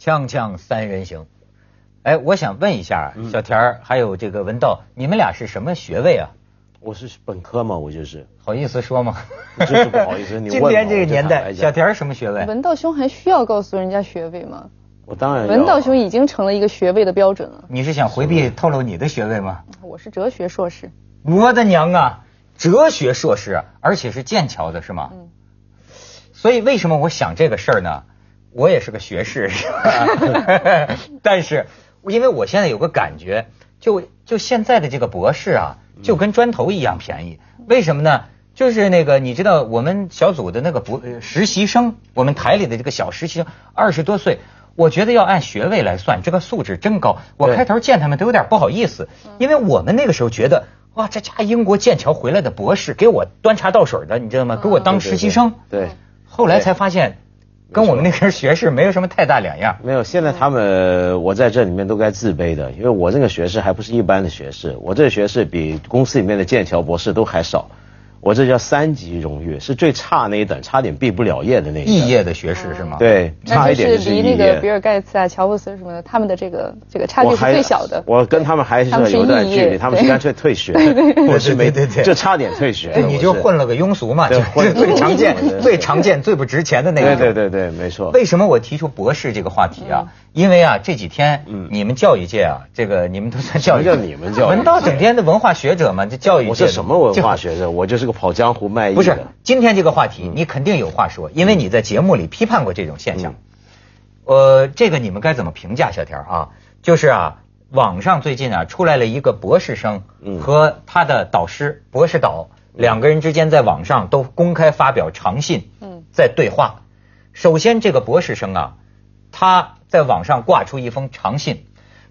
锵锵三人行，哎，我想问一下，小田儿还有这个文道，你们俩是什么学位啊？我是本科嘛，我就是，好意思说吗？真是不好意思。你 今问天这个年我我就坦白代，小田儿什么学位？文道兄还需要告诉人家学位吗？我当然文道兄已经成了一个学位的标准了。你是想回避透露你的学位吗？我是哲学硕士，我的娘啊，哲学硕士啊，而且是剑桥的是吗？嗯所以为什么我想这个事儿呢？我也是个学士，是吧？但是因为我现在有个感觉，就就现在的这个博士啊，就跟砖头一样便宜。为什么呢？就是那个你知道我们小组的那个博呃实习生，我们台里的这个小实习生，二十多岁。我觉得要按学位来算，这个素质真高。我开头见他们都有点不好意思，因为我们那个时候觉得，哇，这家英国剑桥回来的博士给我端茶倒水的，你知道吗？给我当实习生。对，后来才发现，跟我们那边学士没有什么太大两样。没有。现在他们我在这里面都该自卑的，因为我这个学士还不是一般的学士，我这个学士比公司里面的剑桥博士都还少。我这叫三级荣誉，是最差那一等，差点毕不了业的那一等。肄业的学士是吗？，对，差一点就是肄离那个比。尔盖茨啊、乔布斯什么的，他们的这个这个差距是最小的。我跟他们还是有段距离，他们是对干脆退学，对我是没对对对就差点退学。对，你就混了个庸俗嘛，对就是混 最常见、最常见、最不值钱的那个。对对对对，没错。为什么我提出博士这个话题啊？因为啊，这几天嗯你们教育界啊，这个你们都在教育界，什么叫你们教育界文道整天的文化学者嘛，这教育界我是什么文化学者？我就是个跑江湖卖艺的。不是，今天这个话题，你肯定有话说，因为你在节目里批判过这种现象。呃，这个你们该怎么评价小田啊？就是啊，网上最近啊出来了一个博士生嗯和他的导师博士导两个人之间在网上都公开发表长信，嗯在对话。首先，这个博士生啊，他在网上挂出一封长信，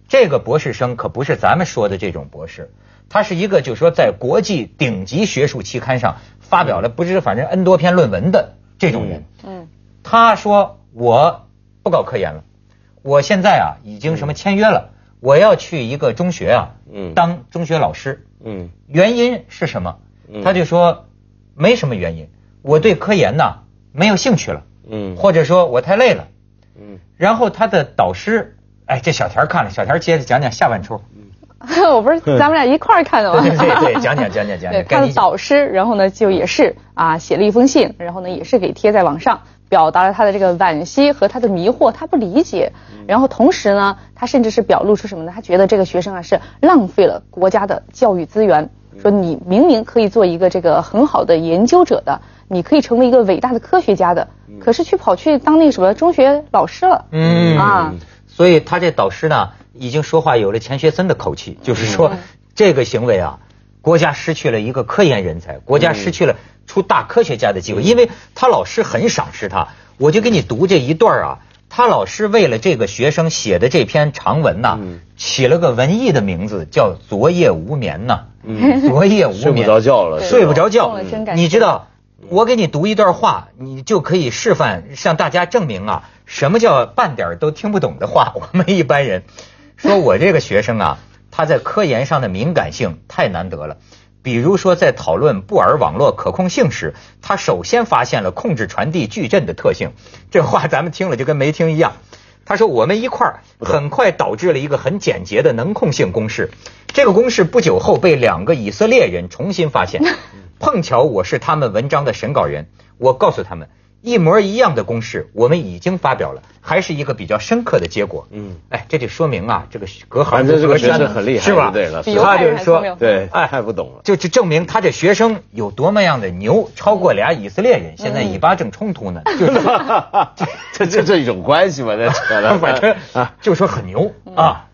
这个博士生可不是咱们说的这种博士，他是一个就是说在国际顶级学术期刊上发表了不知反正 N 多篇论文的这种人。嗯他说我不搞科研了，我现在啊已经什么签约了，我要去一个中学啊，嗯当中学老师。嗯原因是什么？嗯他就说没什么原因，我对科研呐没有兴趣了，嗯或者说我太累了。嗯然后他的导师，哎，这小田看了，小田接着讲讲下半抽。我不是 咱们俩一块儿看的吗？对对对，讲讲讲讲讲对，讲。他的导师，然后呢，就也是啊，写了一封信，然后呢，也是给贴在网上，表达了他的这个惋惜和他的迷惑，他不理解。然后同时呢，他甚至是表露出什么呢？他觉得这个学生啊是浪费了国家的教育资源，说你明明可以做一个这个很好的研究者的，你可以成为一个伟大的科学家的，可是去跑去当那个什么中学老师了。嗯啊，所以他这导师呢，已经说话有了钱学森的口气，就是说这个行为啊，国家失去了一个科研人才，国家失去了出大科学家的机会，因为他老师很赏识他。我就给你读这一段啊，他老师为了这个学生写的这篇长文呐、嗯。起了个文艺的名字，叫“昨夜无眠”呐。嗯昨夜无眠，睡不着觉了睡不着觉。你知道，我给你读一段话，你就可以示范，向大家证明啊，什么叫半点都听不懂的话。我们一般人说，我这个学生啊，他在科研上的敏感性太难得了。比如说，在讨论布尔网络可控性时，他首先发现了控制传递矩阵的特性。这话咱们听了就跟没听一样。他说，我们一块儿很快导致了一个很简洁的能控性公式。这个公式不久后被两个以色列人重新发现。碰巧我是他们文章的审稿人，我告诉他们，一模一样的公式我们已经发表了，还是一个比较深刻的结果。嗯，哎，这就说明啊，这个隔行反正这个学如隔山生很厉害是吧？对了他就是说对，哎还不懂了。就就证明他这学生有多么样的牛，超过俩以色列人，现在以巴正冲突呢，就是这这这种关系吗？这扯的，反正啊。就说很牛啊，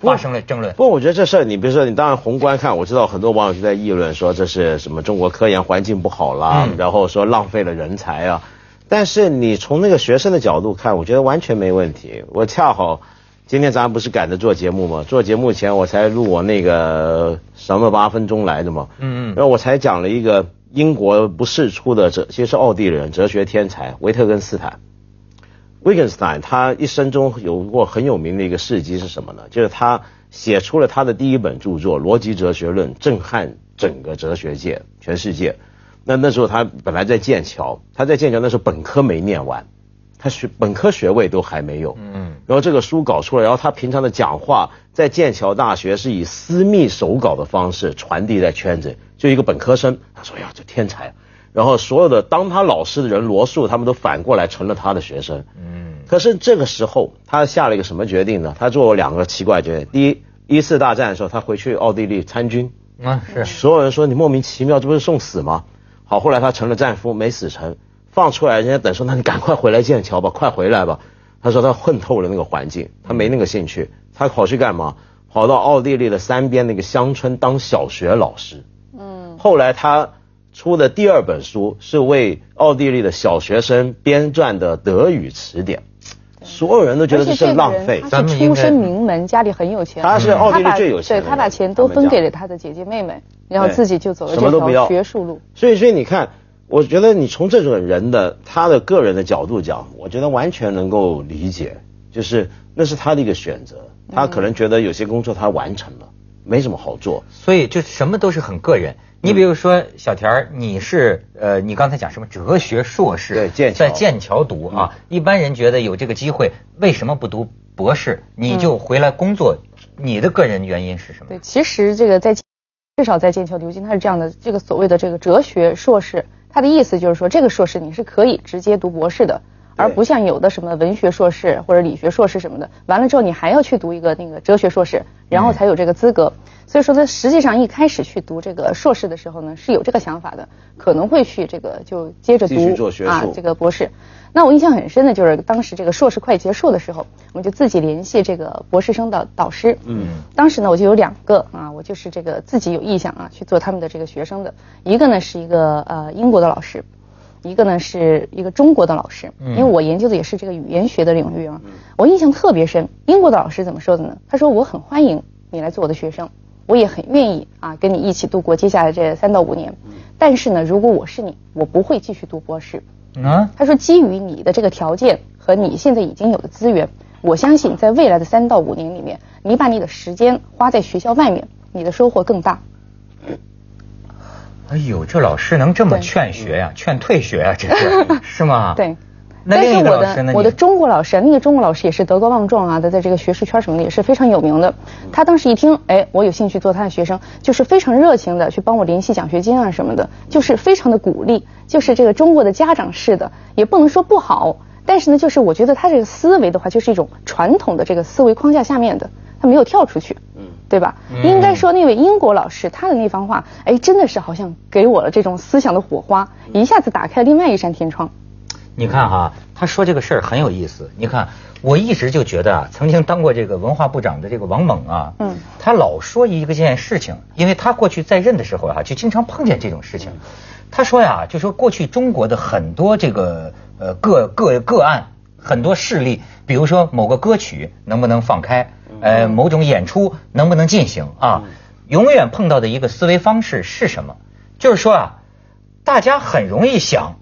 发生了争论不。过我觉得这事儿，你比如说，你当然宏观看，我知道很多网友就在议论说这是什么中国科研环境不好啦，嗯然后说浪费了人才啊。但是你从那个学生的角度看，我觉得完全没问题。我恰好今天咱们不是赶着做节目吗？做节目前我才录我那个什么八分钟来的嘛，嗯嗯然后我才讲了一个英国不世出的哲，其实是奥地利人哲学天才维特根斯坦。维根斯坦他一生中有过很有名的一个事迹是什么呢？就是他写出了他的第一本著作《逻辑哲学论》，震撼整个哲学界、全世界。那那时候他本来在剑桥，他在剑桥那时候本科没念完，他学本科学位都还没有。嗯然后这个书搞出来，然后他平常的讲话在剑桥大学是以私密手稿的方式传递在圈子，就一个本科生，他说呀，这天才。然后所有的当他老师的人罗素，他们都反过来成了他的学生。嗯。可是这个时候，他下了一个什么决定呢？他做了两个奇怪决定。第一，一次大战的时候，他回去奥地利参军。啊，是。所有人说你莫名其妙，这不是送死吗？好，后来他成了战俘，没死成，放出来，人家等说，那你赶快回来剑桥吧，快回来吧。他说他混透了那个环境，他没那个兴趣，他跑去干嘛？跑到奥地利的山边那个乡村当小学老师。嗯。后来他。出的第二本书是为奥地利的小学生编撰的德语词典，所有人都觉得这是浪费。他是出身名门，家里很有钱。他是奥地利最有钱。对他把钱都分给了他的姐姐妹妹，然后自己就走了这条学术路。所以，所以你看，我觉得你从这种人的他的个人的角度讲，我觉得完全能够理解，就是那是他的一个选择。他可能觉得有些工作他完成了，没什么好做。所以，就什么都是很个人。你比如说小田儿，你是呃，你刚才讲什么哲学硕士？对，剑在剑桥读啊。一般人觉得有这个机会，为什么不读博士？你就回来工作，你的个人原因是什么？对，其实这个在至少在剑桥牛津，他是这样的，这个所谓的这个哲学硕士，他的意思就是说，这个硕士你是可以直接读博士的，而不像有的什么文学硕士或者理学硕士什么的，完了之后你还要去读一个那个哲学硕士，然后才有这个资格。所以说，他实际上一开始去读这个硕士的时候呢，是有这个想法的，可能会去这个就接着读啊这个博士。那我印象很深的就是当时这个硕士快结束的时候，我们就自己联系这个博士生的导师。嗯。当时呢，我就有两个啊，我就是这个自己有意向啊去做他们的这个学生的。一个呢是一个呃英国的老师，一个呢是一个中国的老师。嗯。因为我研究的也是这个语言学的领域啊。嗯。我印象特别深，英国的老师怎么说的呢？他说我很欢迎你来做我的学生。我也很愿意啊，跟你一起度过接下来这三到五年。但是呢，如果我是你，我不会继续读博士。嗯，他说，基于你的这个条件和你现在已经有的资源，我相信在未来的三到五年里面，你把你的时间花在学校外面，你的收获更大。哎呦，这老师能这么劝学呀？劝退学啊？这是 是吗？对。但是我的我的中国老师，那个中国老师也是德高望重啊，他在这个学术圈什么的也是非常有名的。他当时一听，哎，我有兴趣做他的学生，就是非常热情的去帮我联系奖学金啊什么的，就是非常的鼓励，就是这个中国的家长式的，也不能说不好，但是呢，就是我觉得他这个思维的话，就是一种传统的这个思维框架下面的，他没有跳出去，嗯，对吧？应该说那位英国老师他的那番话，哎，真的是好像给我了这种思想的火花，一下子打开了另外一扇天窗。你看哈，他说这个事儿很有意思。你看，我一直就觉得啊，曾经当过这个文化部长的这个王猛啊，嗯，他老说一个件事情，因为他过去在任的时候啊，就经常碰见这种事情。他说呀，就说过去中国的很多这个呃个个个案，很多事例，比如说某个歌曲能不能放开，呃，某种演出能不能进行啊，永远碰到的一个思维方式是什么？就是说啊，大家很容易想。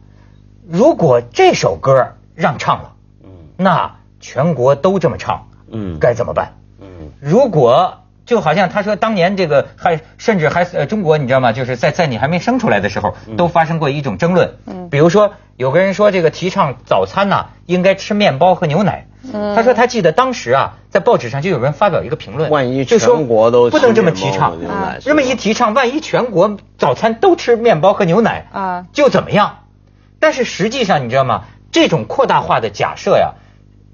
如果这首歌让唱了，嗯，那全国都这么唱，嗯，该怎么办？嗯，如果就好像他说当年这个还甚至还呃中国你知道吗？就是在在你还没生出来的时候，都发生过一种争论，嗯，比如说有个人说这个提倡早餐呢应该吃面包和牛奶，嗯，他说他记得当时啊在报纸上就有人发表一个评论，万一全国都不能这么提倡，这么一提倡，万一全国早餐都吃面包和牛奶啊，就怎么样？但是实际上，你知道吗？这种扩大化的假设呀，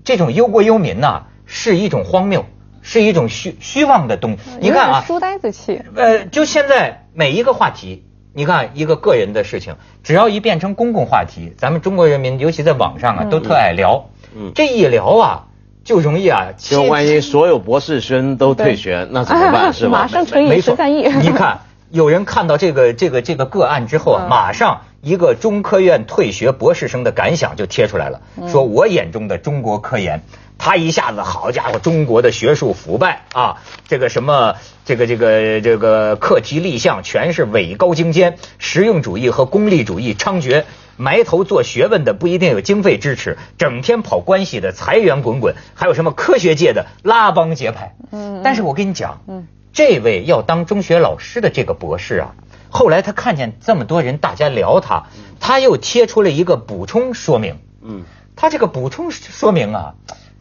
这种忧国忧民呐，是一种荒谬，是一种虚虚妄的东西。你看啊，书呆子气。呃，就现在每一个话题，你看一个个人的事情，只要一变成公共话题，咱们中国人民尤其在网上啊，都特爱聊。嗯。这一聊啊，就容易啊。就万一所有博士生都退学，那怎么办？是吧？马上乘以十三亿。你看，有人看到这个这个这个个案之后啊，马上。一个中科院退学博士生的感想就贴出来了，说我眼中的中国科研，他一下子好家伙，中国的学术腐败啊，这个什么，这个这个这个课题立项全是伪高精尖，实用主义和功利主义猖獗，埋头做学问的不一定有经费支持，整天跑关系的财源滚滚，还有什么科学界的拉帮结派。嗯，但是我跟你讲，嗯，这位要当中学老师的这个博士啊。后来他看见这么多人，大家聊他，他又贴出了一个补充说明。嗯，他这个补充说明啊，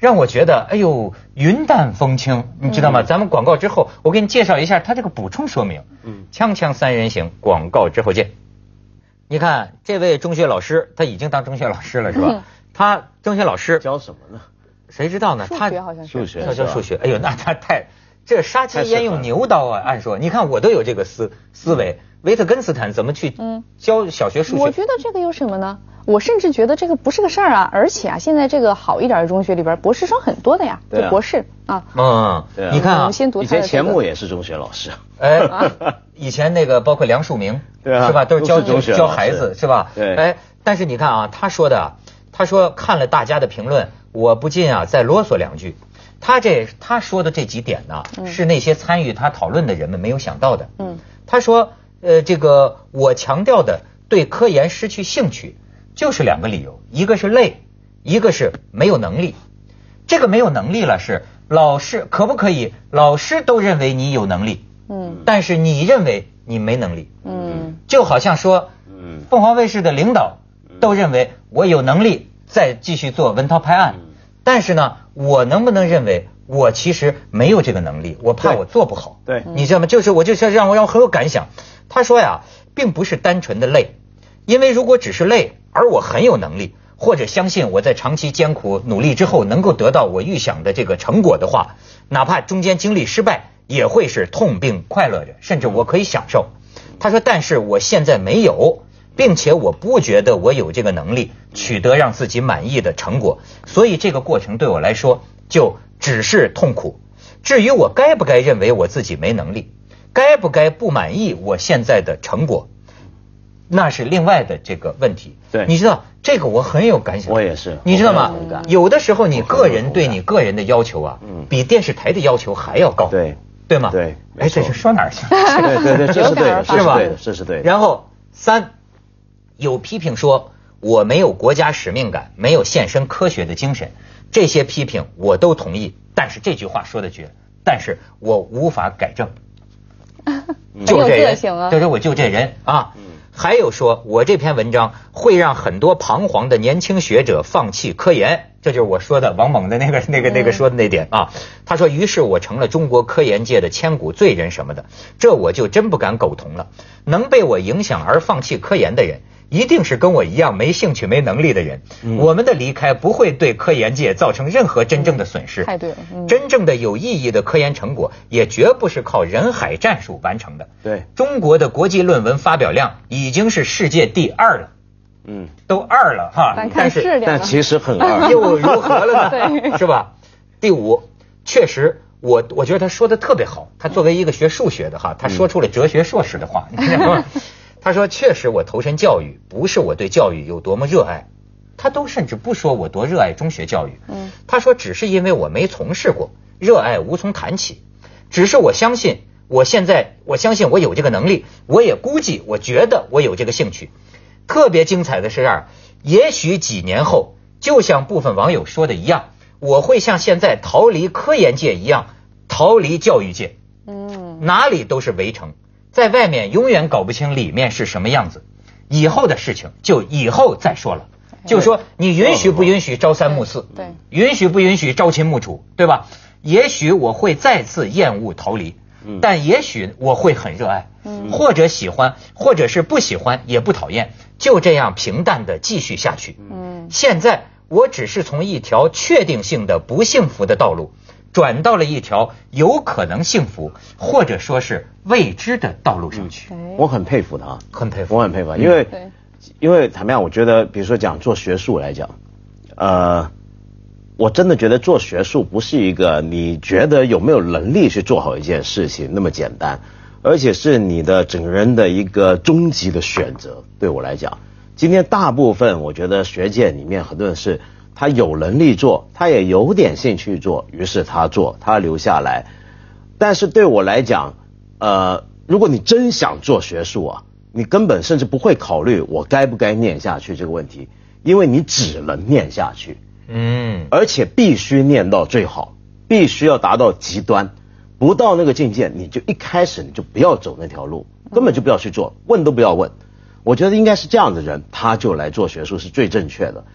让我觉得哎呦云淡风轻，你知道吗？咱们广告之后，我给你介绍一下他这个补充说明。嗯，锵锵三人行，广告之后见。你看这位中学老师，他已经当中学老师了是吧？他中学老师教什么呢？谁知道呢？数学好像是数学他教数学。哎呦，那他太这杀鸡焉用牛刀啊！按说，你看我都有这个思思维。维特根斯坦怎么去教小学数学？我觉得这个有什么呢？我甚至觉得这个不是个事儿啊！而且啊，现在这个好一点的中学里边，博士生很多的呀，对啊就博士啊。嗯，对啊你看啊我们，先读以他的这个。前钱穆也是中学老师，哎，以前那个包括梁漱溟，对啊是吧？都是教都是中学教孩子，是吧？对哎，但是你看啊，他说的啊，他说看了大家的评论，我不禁啊再啰嗦两句。他这他说的这几点呢，是那些参与他讨论的人们没有想到的。嗯，他说，呃，这个我强调的对科研失去兴趣，就是两个理由，一个是累，一个是没有能力。这个没有能力了是老师可不可以？老师都认为你有能力，嗯但是你认为你没能力，嗯就好像说，嗯凤凰卫视的领导都认为我有能力再继续做文涛拍案，但是呢，我能不能认为我其实没有这个能力？我怕我做不好。对你知道吗？就是我就是让我让我很有感想。他说呀，并不是单纯的累，因为如果只是累，而我很有能力，或者相信我在长期艰苦努力之后能够得到我预想的这个成果的话，哪怕中间经历失败，也会是痛并快乐着，甚至我可以享受。他说，但是我现在没有，并且我不觉得我有这个能力取得让自己满意的成果，所以这个过程对我来说就只是痛苦。至于我该不该认为我自己没能力，该不该不满意我现在的成果，那是另外的这个问题。对你知道这个我很有感想。我也是你知道吗有的时候你个人对你个人的要求啊嗯，比电视台的要求还要高。对对吗？对没哎，这错是说哪儿去？对对对，这是对的，这是吧对的，这是对的。然后三，有批评说我没有国家使命感，没有献身科学的精神，这些批评我都同意。但是这句话说的绝，但是我无法改正。就这人，就是我就这人啊。还有说我这篇文章会让很多彷徨的年轻学者放弃科研，这就是我说的王猛的那个那个那个说的那点啊。他说，于是我成了中国科研界的千古罪人什么的，这我就真不敢苟同了。能被我影响而放弃科研的人，一定是跟我一样没兴趣、没能力的人。我们的离开不会对科研界造成任何真正的损失。太对了嗯真正的有意义的科研成果，也绝不是靠人海战术完成的。对中国的国际论文发表量已经是世界第二了，嗯，都二了哈。咱看质量但了。其实很二。又如何了呢？对是吧？第五，确实，我我觉得他说的特别好。他作为一个学数学的哈，他说出了哲学硕士的话，你知道吗？他说，确实我投身教育，不是我对教育有多么热爱，他都甚至不说我多热爱中学教育。嗯，他说只是因为我没从事过，热爱无从谈起。只是我相信，我现在我相信我有这个能力，我也估计，我觉得我有这个兴趣。特别精彩的是啊，也许几年后，就像部分网友说的一样，我会像现在逃离科研界一样，逃离教育界，嗯，哪里都是围城，在外面永远搞不清里面是什么样子。以后的事情就以后再说了，就说你允许不允许朝三暮四，对允许不允许朝秦暮楚，对吧？也许我会再次厌恶逃离，但也许我会很热爱，或者喜欢，或者是不喜欢，也不讨厌，就这样平淡的继续下去。嗯现在我只是从一条确定性的不幸福的道路，转到了一条有可能幸福，或者说是未知的道路上去。哎我很佩服他，很佩服我很佩服他，因为对因为怎么样，我觉得，比如说讲做学术来讲，呃，我真的觉得做学术不是一个你觉得有没有能力去做好一件事情那么简单，而且是你的整个人的一个终极的选择。对我来讲，今天大部分我觉得学界里面很多人是他有能力做，他也有点兴趣做，于是他做，他留下来。但是对我来讲，呃，如果你真想做学术啊，你根本甚至不会考虑我该不该念下去这个问题，因为你只能念下去，嗯，而且必须念到最好，必须要达到极端，不到那个境界，你就一开始你就不要走那条路，根本就不要去做，问都不要问。我觉得应该是这样的人，他就来做学术是最正确的。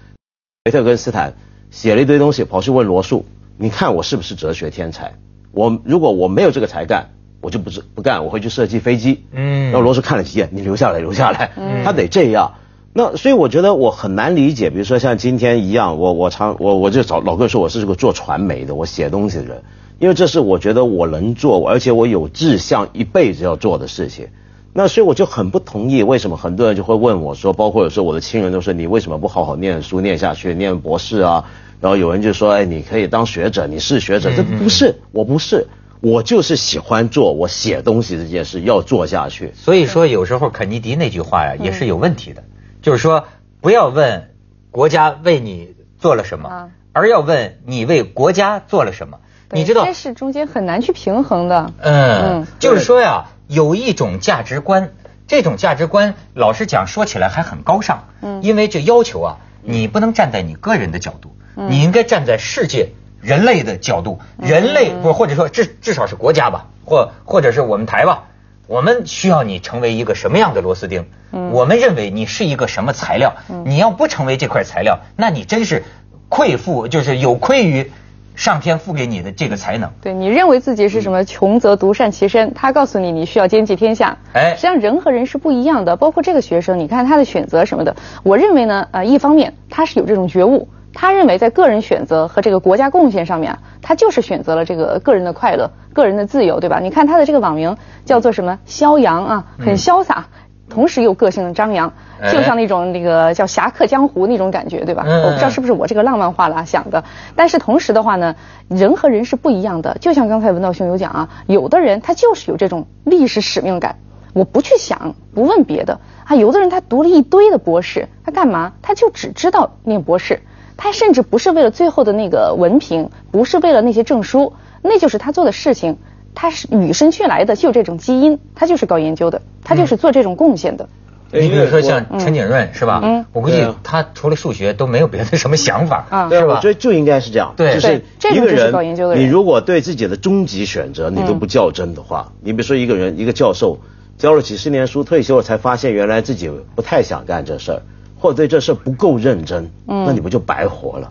维特根斯坦写了一堆东西，跑去问罗素，你看我是不是哲学天才？我如果我没有这个才干，我就不是不干，我会去设计飞机。嗯，然后罗素看了几眼，你留下来，留下来。嗯，他得这样。那所以我觉得我很难理解，比如说像今天一样，我我常我我就找老哥说我是个做传媒的，我写东西的人，因为这是我觉得我能做，而且我有志向一辈子要做的事情。那所以我就很不同意，为什么很多人就会问我说，包括有时候我的亲人都说，你为什么不好好念书念下去，念博士啊？然后有人就说，哎，你可以当学者，你是学者，这不是，我不是，我就是喜欢做我写东西这件事，要做下去。所以说，有时候肯尼迪那句话呀，也是有问题的，就是说，不要问国家为你做了什么，而要问你为国家做了什么。你知道，这是中间很难去平衡的。嗯，就是说呀。有一种价值观，这种价值观，老实讲，说起来还很高尚。嗯，因为这要求啊，你不能站在你个人的角度，你应该站在世界人类的角度。人类不，或者说至至少是国家吧，或或者是我们台吧，我们需要你成为一个什么样的螺丝钉？嗯，我们认为你是一个什么材料？嗯，你要不成为这块材料，那你真是愧负，就是有愧于。上天赋给你的这个才能，对你认为自己是什么？穷则独善其身。他告诉你，你需要兼济天下。哎，实际上人和人是不一样的。包括这个学生，你看他的选择什么的。我认为呢，呃，一方面他是有这种觉悟，他认为在个人选择和这个国家贡献上面，他就是选择了这个个人的快乐、个人的自由，对吧？你看他的这个网名叫做什么？肖阳啊，很潇洒。同时又个性的张扬，就像那种那个叫侠客江湖那种感觉，对吧？我不知道是不是我这个浪漫化了想的，但是同时的话呢，人和人是不一样的。就像刚才文道兄有讲啊，有的人他就是有这种历史使命感，我不去想，不问别的啊。有的人他读了一堆的博士，他干嘛？他就只知道念博士，他甚至不是为了最后的那个文凭，不是为了那些证书，那就是他做的事情。他是与生俱来的，就这种基因，他就是搞研究的，他就是做这种贡献的。你比如说像陈景润是吧？嗯，我估计他除了数学都没有别的什么想法，是吧？我觉得就应该是这样，对，就是一个人，你如果对自己的终极选择你都不较真的话，你比如说一个人，一个教授教了几十年书，退休了才发现原来自己不太想干这事儿，或者对这事不够认真，那你不就白活了？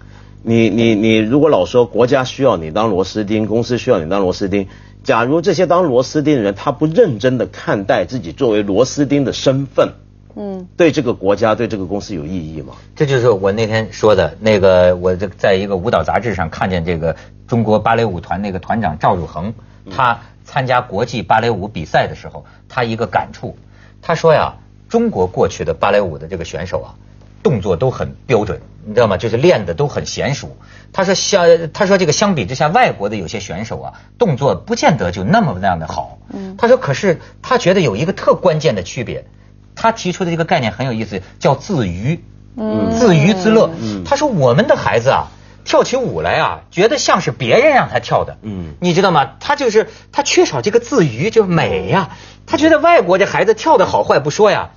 你你你如果老说国家需要你当螺丝钉，公司需要你当螺丝钉。假如这些当螺丝钉的人，他不认真的看待自己作为螺丝钉的身份，嗯，对这个国家、对这个公司有意义吗？这就是我那天说的那个，我这在一个舞蹈杂志上看见这个中国芭蕾舞团那个团长赵汝恒，他参加国际芭蕾舞比赛的时候，他一个感触，他说呀，中国过去的芭蕾舞的这个选手啊。动作都很标准，你知道吗？就是练的都很娴熟。他说相，他说这个相比之下，外国的有些选手啊，动作不见得就那么那样的好。嗯，他说可是他觉得有一个特关键的区别，他提出的这个概念很有意思，叫自娱，嗯，自娱自乐。嗯，他说我们的孩子啊，跳起舞来啊，觉得像是别人让他跳的。嗯，你知道吗？他就是他缺少这个自娱，就是美呀。他觉得外国这孩子跳的好坏不说呀，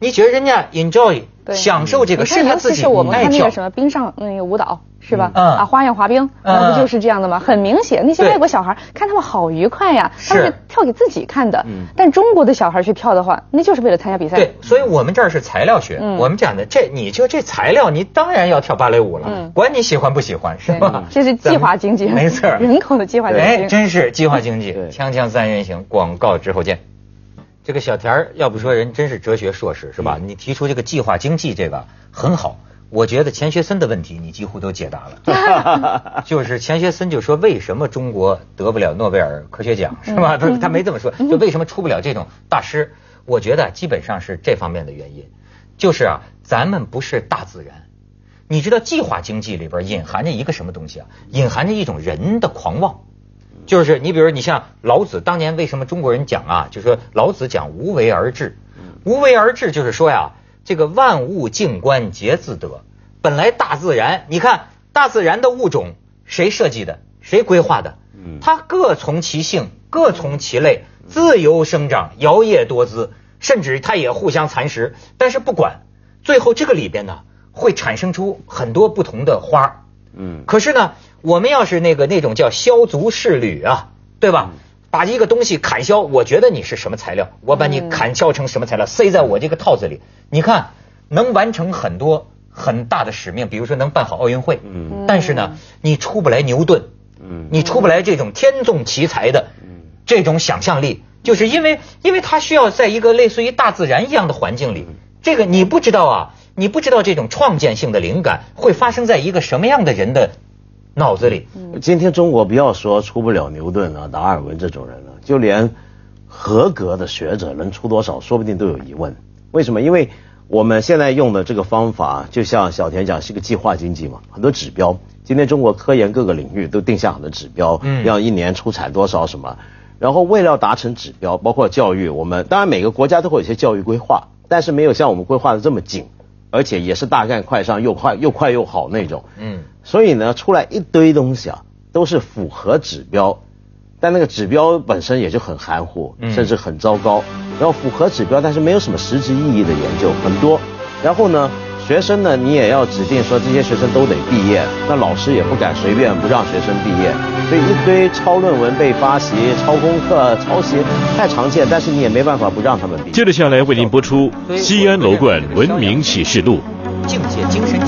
你觉得人家 enjoy。享受这个是他自己是我们看那个什么冰上那个舞蹈是吧？啊，花样滑冰，那不就是这样的吗？很明显，那些外国小孩看他们好愉快呀，他们是跳给自己看的。但中国的小孩去跳的话，那就是为了参加比赛。对，所以我们这儿是材料学，我们讲的这，你就这材料，你当然要跳芭蕾舞了，管你喜欢不喜欢，是吧？这是计划经济，没错，人口的计划经济。哎，真是计划经济。锵锵三人行，广告之后见。这个小田儿，要不说人真是哲学硕士是吧？你提出这个计划经济这个很好，我觉得钱学森的问题你几乎都解答了。就是钱学森就说为什么中国得不了诺贝尔科学奖是吧？他他没这么说，就为什么出不了这种大师？我觉得基本上是这方面的原因。就是啊，咱们不是大自然。你知道计划经济里边隐含着一个什么东西啊？隐含着一种人的狂妄。就是你比如你像老子当年为什么中国人讲啊？就说老子讲无为而治，无为而治就是说呀，这个万物静观皆自得。本来大自然，你看大自然的物种谁设计的？谁规划的？它各从其性，各从其类，自由生长，摇曳多姿，甚至它也互相蚕食。但是不管，最后这个里边呢，会产生出很多不同的花嗯，可是呢。我们要是那个那种叫削足适履啊，对吧？把一个东西砍削，我觉得你是什么材料，我把你砍削成什么材料，塞在我这个套子里，你看能完成很多很大的使命，比如说能办好奥运会，嗯，但是呢，你出不来牛顿，嗯，你出不来这种天纵奇才的，嗯，这种想象力，就是因为因为他需要在一个类似于大自然一样的环境里，这个你不知道啊，你不知道这种创建性的灵感会发生在一个什么样的人的脑子里。今天中国不要说出不了牛顿啊、达尔文这种人了，就连合格的学者能出多少，说不定都有疑问。为什么？因为我们现在用的这个方法，就像小田讲，是个计划经济嘛，很多指标。今天中国科研各个领域都定下很多指标，嗯，要一年出产多少什么。然后为了达成指标，包括教育，我们当然每个国家都会有一些教育规划，但是没有像我们规划的这么紧，而且也是大干快上，又快又快又好那种。嗯，所以呢，出来一堆东西啊，都是符合指标。但那个指标本身也就很含糊，甚至很糟糕。然后符合指标，但是没有什么实质意义的研究很多。然后呢，学生呢，你也要指定说这些学生都得毕业，那老师也不敢随便不让学生毕业。所以一堆抄论文被发习、抄功课、抄袭太常见，但是你也没办法不让他们毕业。接着下来为您播出《西安楼冠文明启示录》，境界精神。